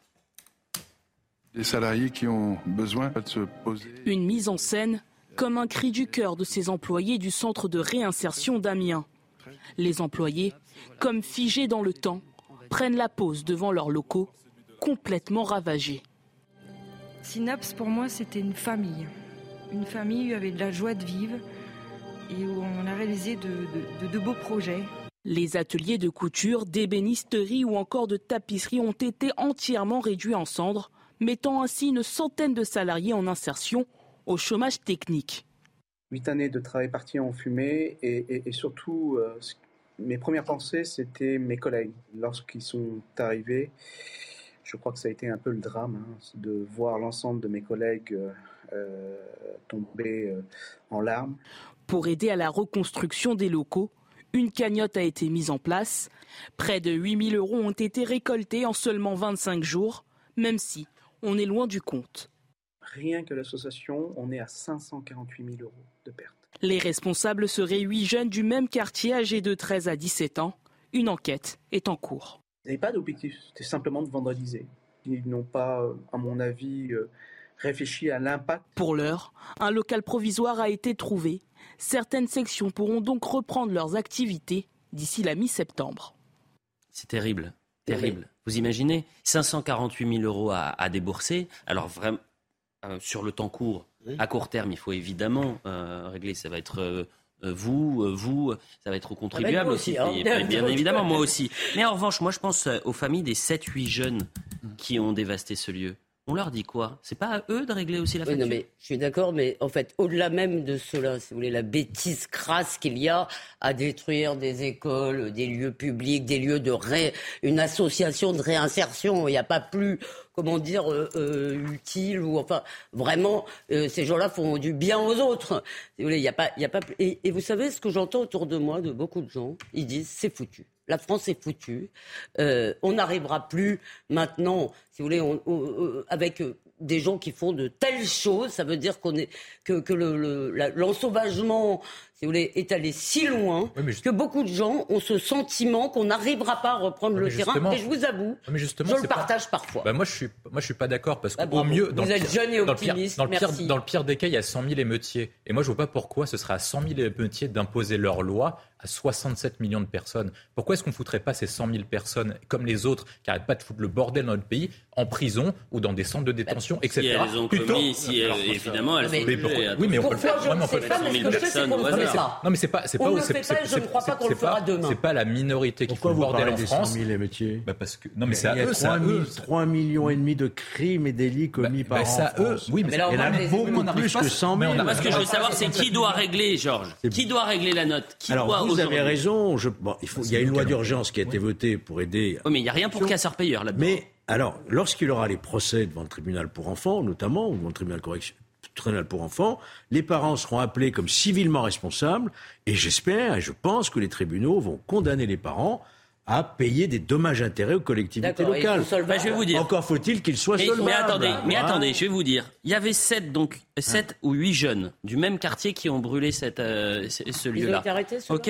Des salariés qui ont besoin de se poser. Une mise en scène comme un cri du cœur de ces employés du centre de réinsertion d'Amiens. Les employés, comme figés dans le temps, prennent la pause devant leurs locaux, complètement ravagés. Synapse, pour moi, c'était une famille. Une famille où il y avait de la joie de vivre et où on a réalisé de, de- de- de beaux projets. Les ateliers de couture, d'ébénisterie ou encore de tapisserie ont été entièrement réduits en cendres, mettant ainsi une centaine de salariés en insertion au chômage technique. Huit années de travail parti en fumée et, et- et surtout, euh, mes premières pensées, c'était mes collègues. Lorsqu'ils sont arrivés, je crois que ça a été un peu le drame hein, de voir l'ensemble de mes collègues euh, euh, tomber euh, en larmes. Pour aider à la reconstruction des locaux, une cagnotte a été mise en place. Près de 8000 euros ont été récoltés en seulement 25 jours, même si on est loin du compte. Rien que l'association, on est à 548 000 euros de pertes. Les responsables seraient huit jeunes du même quartier âgés de 13 à 17 ans. Une enquête est en cours. Ils n'avaient pas d'objectif, c'était simplement de vandaliser. Ils n'ont pas, euh, à mon avis, euh, réfléchi à l'impact Pour l'heure, un local provisoire a été trouvé. Certaines sections pourront donc reprendre leurs activités d'ici la mi-septembre. C'est terrible, terrible. Vous imaginez 548 000 euros à, à débourser. Alors vraiment, euh, sur le temps court, à court terme, il faut évidemment euh, régler. Ça va être euh, vous, vous, ça va être aux contribuables nous aussi. aussi, hein. Bien évidemment, moi aussi. Mais en revanche, moi je pense aux familles des 7-8 jeunes qui ont dévasté ce lieu. On leur dit quoi? C'est pas à eux de régler aussi la Oui, facture? non, mais je suis d'accord, mais en fait, au-delà même de cela, si vous voulez, la bêtise crasse qu'il y a à détruire des écoles, des lieux publics, des lieux de ré... une association de réinsertion, il n'y a pas plus, comment dire, euh, euh, utile ou enfin, vraiment, euh, ces gens-là font du bien aux autres. Si vous voulez, il n'y a pas, il y a pas et vous savez ce que j'entends autour de moi de beaucoup de gens, ils disent c'est foutu. La France est foutue. Euh, on n'arrivera plus maintenant, si vous voulez, euh, avec euh, des gens qui font de telles choses. Ça veut dire qu'on est que, que l'ensauvagement, si vous voulez, est allé si loin que beaucoup de gens ont ce sentiment qu'on n'arrivera pas à reprendre le mais terrain. Et je vous avoue, mais justement, je le pas- partage parfois. Bah, moi, je suis, moi, je suis pas d'accord parce Ah, qu'au mieux, dans Vous le êtes pire- jeune et dans le pire- optimiste, dans le pire, merci. dans le pire des cas, il y a 100 000 émeutiers. Et moi, je vois pas pourquoi ce serait à 100 000 émeutiers d'imposer leur loi à 67 millions de personnes. Pourquoi est-ce qu'on foutrait pas ces 100 000 personnes comme les autres qui arrêtent pas de foutre le bordel dans notre pays en prison ou dans des centres de détention, etc. Si elles ont Plutôt- commis, si elles- évidemment, elles Mais sont pourquoi- jugées. Oui, mais on peut le faire. Mais ne on peut le faire. Mais ce 100 que 000 je sais, c'est personnes qu'on au ne le fait hasard. pas. Non, mais c'est pas, c'est On pas, ne le c'est- fait c'est- pas et je ne crois pas qu'on le fera demain. C'est pas la minorité qui fout le vous bordel parlez en des France. 100 000 émeutiers Bah parce que non, mais c'est à Il y a eux, c'est à 3 000 eux. 3 millions et demi de crimes et délits commis par bah, c'est à en eux. Oui, mais en a beaucoup plus que 100 000. Moi, ce que je veux savoir, c'est qui doit régler, Georges Qui doit régler la note Qui Alors, vous avez raison. Il, faut, il y a une loi d'urgence qui a été votée pour aider. Mais il n'y a rien pour casseur-payeur là-dedans. Mais alors, lorsqu'il aura les procès devant le tribunal pour enfants, notamment, ou devant le tribunal correction tribunal pour enfants, les parents seront appelés comme civilement responsables, et j'espère et je pense que les tribunaux vont condamner les parents à payer des dommages-intérêts aux collectivités locales. Bah, je vais vous dire. Encore faut-il qu'ils soient mais, solvables. mais attendez, mais Hein attendez, je vais vous dire. Il y avait sept donc sept ou huit jeunes du même quartier qui ont brûlé cette, euh, ce ce Ils ont lieu-là. été arrêtés, ceux-là Ok.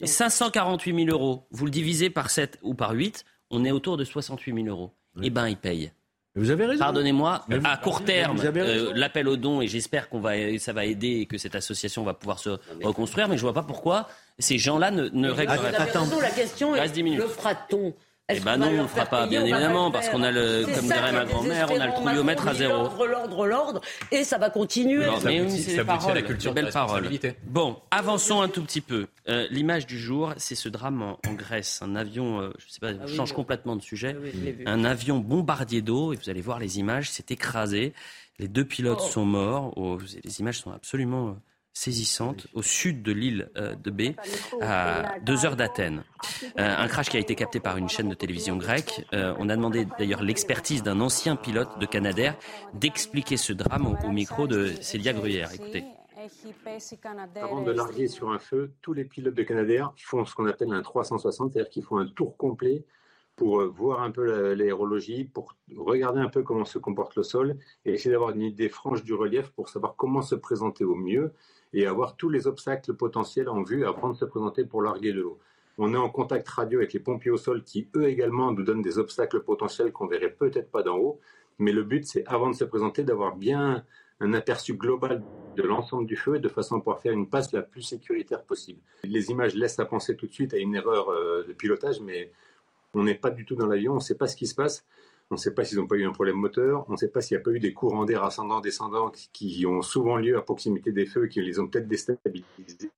Et 548 000 euros. Vous le divisez par 7 ou par 8, on est autour de 68 000 euros. Eh ben, ils payent. Vous avez raison. Pardonnez-moi, vous- à court terme, euh, l'appel aux dons, et j'espère qu'on va, ça va aider et que cette association va pouvoir se reconstruire, mais je vois pas pourquoi ces gens-là ne, ne régleraient pas. la question est, reste 10 minutes. le fera-t-on? Eh ben non, on le fera pas, payer, bien évidemment, parce qu'on a le, comme dirait ma grand-mère, on a le trouillomètre à zéro. L'ordre, l'ordre, l'ordre, et ça va continuer. Non, mais oui, c'est la culture paroles. responsabilité. Bon, avançons un tout petit peu. Euh, L'image du jour, c'est ce drame en, en Grèce. Un avion, euh, je sais pas, Ah je change complètement de sujet. Ah oui, je l'ai vu. Un avion bombardier d'eau, et vous allez voir les images, s'est écrasé. Les deux pilotes Oh. sont morts. Oh, les images sont absolument euh, saisissantes. Au sud de l'île euh, de B, à deux heures d'Athènes. Euh, un crash qui a été capté par une chaîne de télévision grecque. Euh, on a demandé d'ailleurs l'expertise d'un ancien pilote de Canadair d'expliquer ce drame au, micro de Célia Gruyère. Écoutez. Avant de larguer sur un feu, tous les pilotes de Canadair font ce qu'on appelle un 360, c'est-à-dire qu'ils font un tour complet pour euh, voir un peu la- l'aérologie, pour regarder un peu comment se comporte le sol et essayer d'avoir une idée franche du relief pour savoir comment se présenter au mieux et avoir tous les obstacles potentiels en vue avant de se présenter pour larguer de l'eau. On est en contact radio avec les pompiers au sol qui, eux également, nous donnent des obstacles potentiels qu'on verrait peut-être pas d'en haut. Mais le but, c'est avant de se présenter, d'avoir bien un aperçu global de l'ensemble du feu de façon à pouvoir faire une passe la plus sécuritaire possible. Les images laissent à penser tout de suite à une erreur euh, de pilotage, mais on n'est pas du tout dans l'avion, on ne sait pas ce qui se passe. On ne sait pas s'ils n'ont pas eu un problème moteur, on ne sait pas s'il n'y a pas eu des courants d'air qui qui ont souvent lieu à proximité des feux, qui les ont peut-être déstabilisés.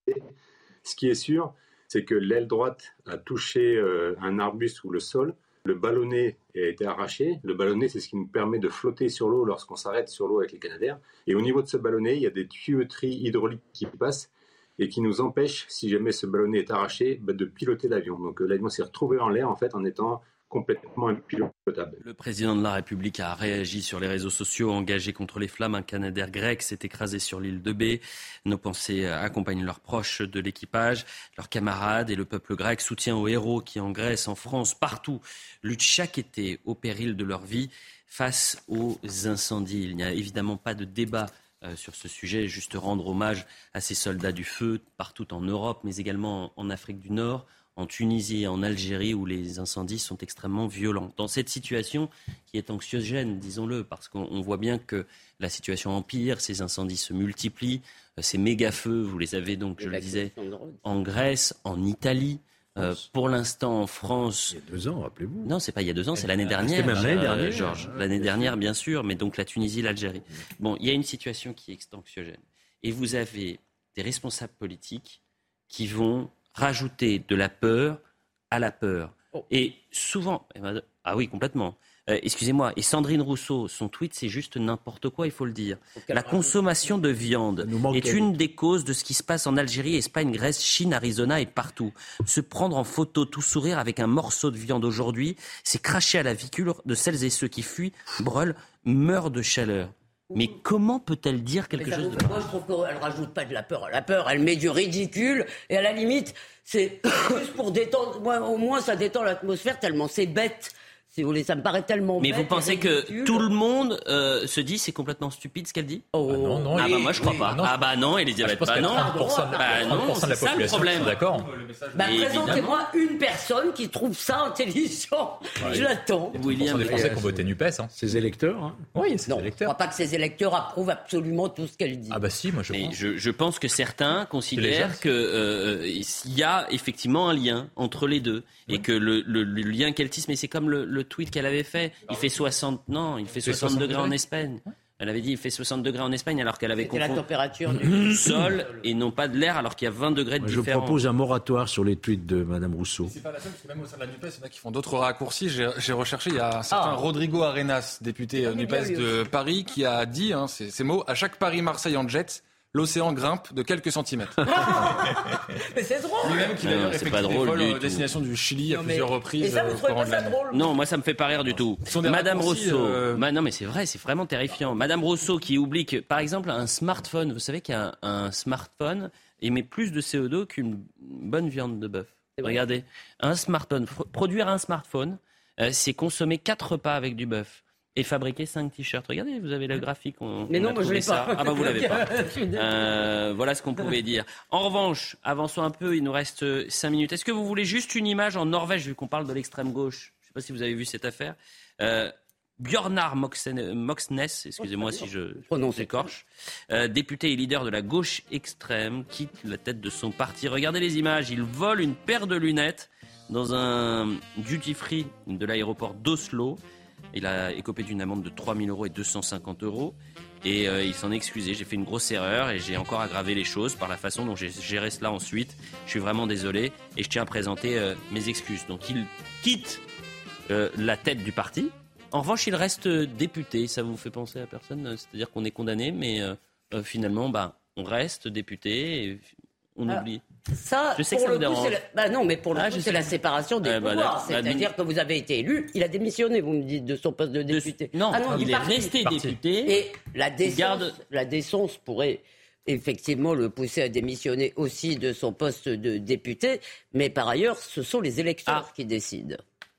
Ce qui est sûr, c'est que l'aile droite a touché euh, un arbuste ou le sol. Le ballonnet a été arraché. Le ballonnet, c'est ce qui nous permet de flotter sur l'eau lorsqu'on s'arrête sur l'eau avec les canadaires. Et au niveau de ce ballonnet, il y a des tuyauteries hydrauliques qui passent et qui nous empêchent, si jamais ce ballonnet est arraché, bah, de piloter l'avion. Donc euh, l'avion s'est retrouvé en l'air en fait en étant complètement impilotable. Le président de la République a réagi sur les réseaux sociaux, engagé contre les flammes. Un Canadair grec s'est écrasé sur l'île de B. Nos pensées accompagnent leurs proches de l'équipage, leurs camarades et le peuple grec. Soutien aux héros qui, en Grèce, en France, partout, luttent chaque été au péril de leur vie face aux incendies. Il n'y a évidemment pas de débat euh, sur ce sujet, juste rendre hommage à ces soldats du feu partout en Europe, mais également en Afrique du Nord, en Tunisie et en Algérie, où les incendies sont extrêmement violents. Dans cette situation qui est anxiogène, disons-le, parce qu'on on voit bien que la situation empire, ces incendies se multiplient, euh, ces méga-feux, vous les avez donc, je le disais, en Grèce, en Italie. Euh, pour l'instant, en France. Il y a deux ans, rappelez-vous. Non, c'est pas il y a deux ans, c'est l'année C'était dernière. même l'année euh, dernière. Georges. Ouais, L'année dernière, bien sûr, mais donc la Tunisie, l'Algérie. Bon, il y a une situation qui est anxiogène. Et vous avez des responsables politiques qui vont rajouter de la peur à la peur. Et souvent, eh ben, ah oui, complètement. Euh, Excusez-moi, et Sandrine Rousseau, son tweet, c'est juste n'importe quoi, il faut le dire. La consommation de viande est une des causes de ce qui se passe en Algérie, Espagne, Grèce, Chine, Arizona et partout. Se prendre en photo, tout sourire avec un morceau de viande aujourd'hui, c'est cracher à la vicule de celles et ceux qui fuient, brûlent, meurent de chaleur. Mais comment peut-elle dire quelque chose de Moi, je trouve qu'elle rajoute pas de la peur à la peur. Elle met du ridicule. Et à la limite, c'est juste pour détendre. Moi, au moins, ça détend l'atmosphère tellement c'est bête. Si vous voulez, ça me paraît tellement. Mais bête vous pensez que tout le monde euh, se dit c'est complètement stupide ce qu'elle dit Oh, non, non, Ah bah moi je crois oui. pas. Ah non, ah bah non, Elisabeth, pense bah non. 30% de- bah non, 30% de la c'est ça le problème. d'accord. Bah, présentez-moi une personne qui trouve ça intelligent. Je l'attends. William, des Français qui ont voté NUPES. Hein. Ses électeurs. hein. Oui, c'est Non, des je ne électeurs. crois pas que ces électeurs approuvent absolument tout ce qu'elle dit. Ah bah si, moi je pense. je, je pense que certains considèrent que euh, il y a effectivement un lien entre les deux et que le, lien qu'elle tisse, mais c'est comme le tweet qu'elle avait fait. Il fait 60, non, il fait 60, 60 degrés en. Espagne. Elle avait dit il fait 60 degrés en Espagne alors qu'elle avait C'était la température du sol et non pas de l'air alors qu'il y a 20 degrés de Moi, je différence. propose un moratoire sur les tweets de Madame Rousseau. C'est pas la seule, parce que même au sein de la NUPES, il y en a qui font d'autres raccourcis. J'ai recherché, il y a un certain Ah. Rodrigo Arenas, député euh, est bien NUPES de Paris, qui a dit hein, ces, ces mots à chaque Paris-Marseille en jet, l'océan grimpe de quelques centimètres. Mais c'est drôle. Lui-même qui effectue pas des drôle vols destination du Chili à mais- plusieurs Et reprises. ça, euh, vous au trouvez pas ça drôle Non, moi ça me fait pas rire du tout. Madame Rousseau, euh, Ma- non mais c'est vrai, c'est vraiment terrifiant. Madame Rousseau qui oublie que, par exemple, un smartphone, vous savez qu'un un smartphone émet plus de CO2 qu'une bonne viande de bœuf. Regardez, un smartphone, produire un smartphone, euh, c'est consommer quatre repas avec du bœuf et fabriquer cinq t-shirts. Regardez, vous avez le graphique. On, Mais on non, moi je trouvé l'ai ça. pas. Ah bah vous l'avez pas. Je. Euh, voilà ce qu'on pouvait dire. En revanche, avançons un peu, il nous reste 5 minutes. Est-ce que vous voulez juste une image en Norvège, vu qu'on parle de l'extrême gauche? Je ne sais pas si vous avez vu cette affaire. Euh, Björnar Moxen- Moxnes, excusez-moi si je Prononce. j'écorche, euh, député et leader de la gauche extrême, quitte la tête de son parti. Regardez les images, il vole une paire de lunettes dans un duty-free de l'aéroport d'Oslo. Il a écopé d'une amende de 3 000 euros et 250 euros. Et euh, il s'en est excusé. J'ai fait une grosse erreur et j'ai encore aggravé les choses par la façon dont j'ai géré cela ensuite. Je suis vraiment désolé et je tiens à présenter euh, mes excuses. Donc il quitte euh, la tête du parti. En revanche, il reste député. Ça vous fait penser à personne C'est-à-dire qu'on est condamné, mais finalement, bah, on reste député et on oublie. Ça, Je sais pour que ça le vous coup, c'est dérange. la... bah non, mais pour le Ah, coup, c'est la séparation des Eh ben, pouvoirs. C'est-à-dire que vous avez été élu, il a démissionné, vous me dites, de son poste de député. Non, Ah il du est parti. resté Parti. député. Et la décence, garde- la décence pourrait effectivement le pousser à démissionner aussi de son poste de député, mais par ailleurs, ce sont les électeurs Ah. qui décident.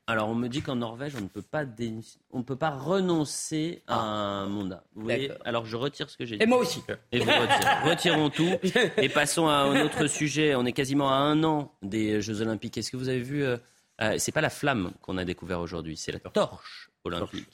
Alors, on me dit qu'en Norvège, on ne peut pas, dé- on peut pas renoncer à un mandat. Vous voyez. Alors, je retire ce que j'ai dit. Et moi aussi. Et vous retirez. Retirons tout. Et passons à un autre sujet. On est quasiment à un an des Jeux Olympiques. Est-ce que vous avez vu euh, euh, C'est pas la flamme qu'on a découvert aujourd'hui, c'est la torche olympique.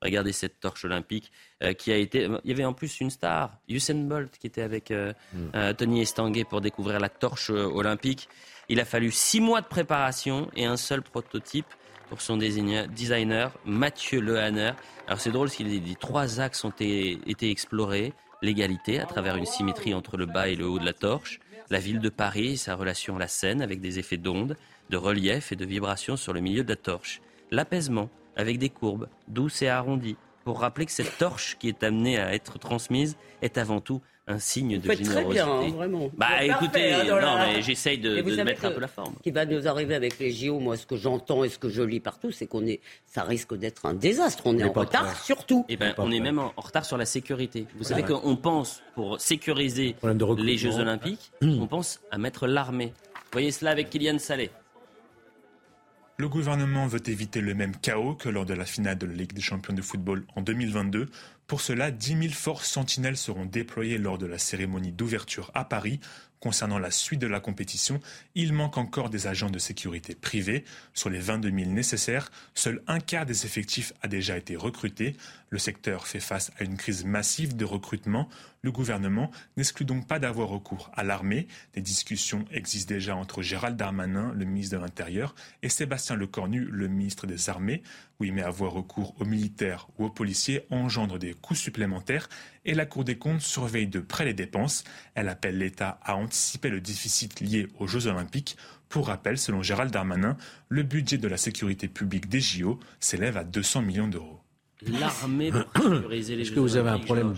Regardez cette torche olympique euh, qui a été. Il y avait en plus une star, Usain Bolt, qui était avec euh, euh, Tony Estanguet pour découvrir la torche euh, olympique. Il a fallu six mois de préparation et un seul prototype pour son designer, Mathieu Lehanner. Alors c'est drôle, qu'il dit trois axes ont été, explorés. L'égalité, à travers une symétrie entre le bas et le haut de la torche. La ville de Paris et sa relation à la Seine, avec des effets d'onde, de relief et de vibration sur le milieu de la torche. L'apaisement, avec des courbes, douces et arrondies, pour rappeler que cette torche qui est amenée à être transmise est avant tout un signe Vous de faites très générosité. bien, hein, vraiment. Bah Vous écoutez, parfait, hein, non la- mais j'essaye de, Et mettre un peu la forme. Ce qui va nous arriver avec les JO, moi, ce que j'entends et ce que je lis partout, c'est qu'on est, ça risque d'être un désastre. On est en retard, prêt. surtout. Eh ben, on est prêt. même en retard sur la sécurité. Vous savez qu'on pense, pour sécuriser les Jeux Olympiques, on pense à mettre l'armée. Vous voyez cela avec Kylian Salé. Le gouvernement veut éviter le même chaos que lors de la finale de la Ligue des champions de football en 2022. Pour cela, 10 000 forces sentinelles seront déployées lors de la cérémonie d'ouverture à Paris. Concernant la suite de la compétition, il manque encore des agents de sécurité privés. Sur les 22 000 nécessaires, seul un quart des effectifs a déjà été recruté. Le secteur fait face à une crise massive de recrutement. Le gouvernement n'exclut donc pas d'avoir recours à l'armée. Des discussions existent déjà entre Gérald Darmanin, le ministre de l'Intérieur, et Sébastien Lecornu, le ministre des Armées. Oui, mais avoir recours aux militaires ou aux policiers engendre des coûts supplémentaires et la Cour des comptes surveille de près les dépenses. Elle appelle l'État à anticiper le déficit lié aux Jeux Olympiques. Pour rappel, selon Gérald Darmanin, le budget de la sécurité publique des JO s'élève à 200 millions d'euros. L'armée pour sécuriser les Est-ce que vous avez un problème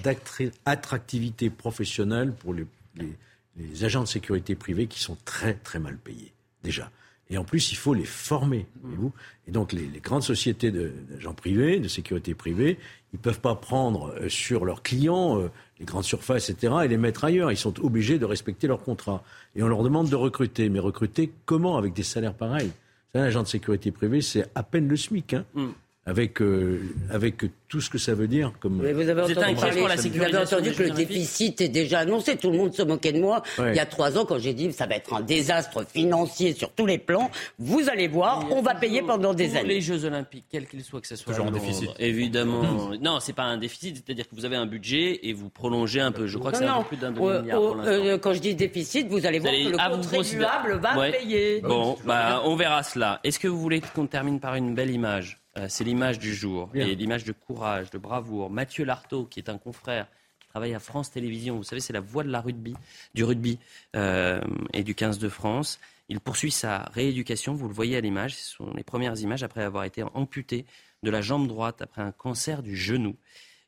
d'attractivité professionnelle pour les, les- les agents de sécurité privés qui sont très très mal payés déjà? Et en plus, il faut les former. voyez-vous? Et donc, les, les grandes sociétés d'agents privés, de sécurité privée, ils ne peuvent pas prendre euh, sur leurs clients euh, les grandes surfaces, etc., et les mettre ailleurs. Ils sont obligés de respecter leur contrat. Et on leur demande de recruter. Mais recruter comment avec des salaires pareils? Un agent de sécurité privée, c'est à peine le SMIC. Hein. Mm. Avec, euh, avec tout ce que ça veut dire. Comme... vous avez entendu, parler, vous avez entendu que le déficit est déjà annoncé. Tout le monde se moquait de moi il y a trois ans quand j'ai dit ça va être un désastre financier sur tous les plans. Vous allez voir, on va payer pendant des années. Les Jeux Olympiques, quels qu'ils soient, que ce soit toujours un déficit. Évidemment, mmh. non, c'est pas un déficit, c'est-à-dire que vous avez un budget et vous prolongez un peu. Je crois que c'est un peu plus d'un demi milliard. pour euh, quand je dis déficit, vous allez voir que le contribuable va payer. Bon, bah, on verra cela. Est-ce que vous voulez qu'on termine par une belle image? Euh, c'est l'image du jour et l'image de courage, de bravoure. Mathieu Lartaud, qui est un confrère qui travaille à France Télévisions, vous savez, c'est la voix de la rugby, du rugby euh, et du 15 de France. Il poursuit sa rééducation, vous le voyez à l'image, ce sont les premières images après avoir été amputé de la jambe droite après un cancer du genou.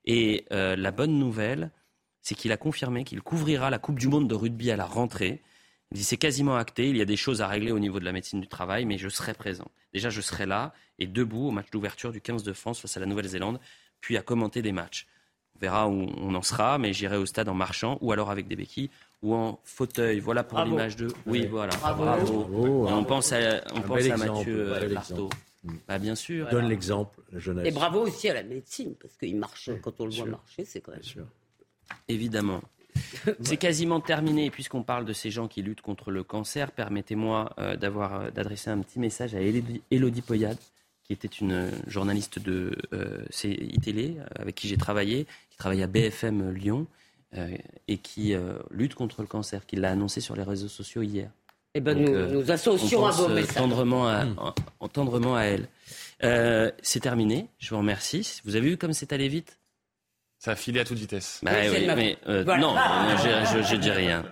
Et euh, la bonne nouvelle, c'est qu'il a confirmé qu'il couvrira la Coupe du Monde de rugby à la rentrée. Il dit c'est quasiment acté, il y a des choses à régler au niveau de la médecine du travail, mais je serai présent. Déjà, je serai là et debout au match d'ouverture du 15 de France face à la Nouvelle-Zélande, puis à commenter des matchs. On verra où on en sera, mais j'irai au stade en marchant ou alors avec des béquilles ou en fauteuil. Voilà pour l'image de. Oui, voilà. Bravo. on pense à, on pense à Mathieu Lartaud. Bah, bien sûr. Donne l'exemple, la jeunesse. Et bravo aussi à la médecine, parce qu'il marche, quand on le voit marcher, c'est quand même. Bien sûr. Évidemment. C'est quasiment terminé. Puisqu'on parle de ces gens qui luttent contre le cancer, permettez-moi euh, d'avoir, euh, d'adresser un petit message à Elodie, Poyade, qui était une journaliste de euh, télé avec qui j'ai travaillé, qui travaille à BFM Lyon et qui lutte contre le cancer, qui l'a annoncé sur les réseaux sociaux hier. Eh ben, nous, nous associons à vos messages. Tendrement à, tendrement à elle. c'est terminé. Je vous remercie. Vous avez vu comme c'est allé vite? Ça a filé à toute vitesse. Bah, oui, mais euh, non, je, dis rien.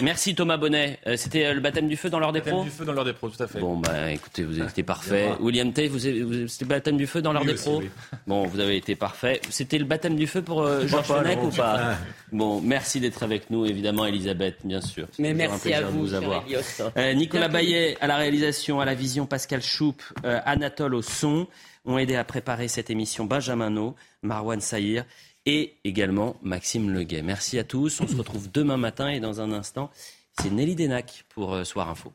Merci Thomas Bonnet. Euh, c'était euh, le baptême du feu dans l'heure des pros Baptême du feu dans l'heure des pros, tout à fait. Bon, bah écoutez, vous avez été parfait. William Tay, vous, c'était le baptême du feu dans l'heure des pros Bon, vous avez été parfait. C'était le baptême du feu pour Georges Fenech ou pas Bon, merci d'être avec nous, évidemment, Elisabeth, bien sûr. Mais merci à vous, avoir. Nicolas Bayet à la réalisation, à la vision, Pascal Choup, Anatole au son ont aidé à préparer cette émission Benjamin No, Marwan Saïr et également Maxime Leguet. Merci à tous. On se retrouve demain matin et dans un instant, c'est Nelly Denac pour euh, Soir Info.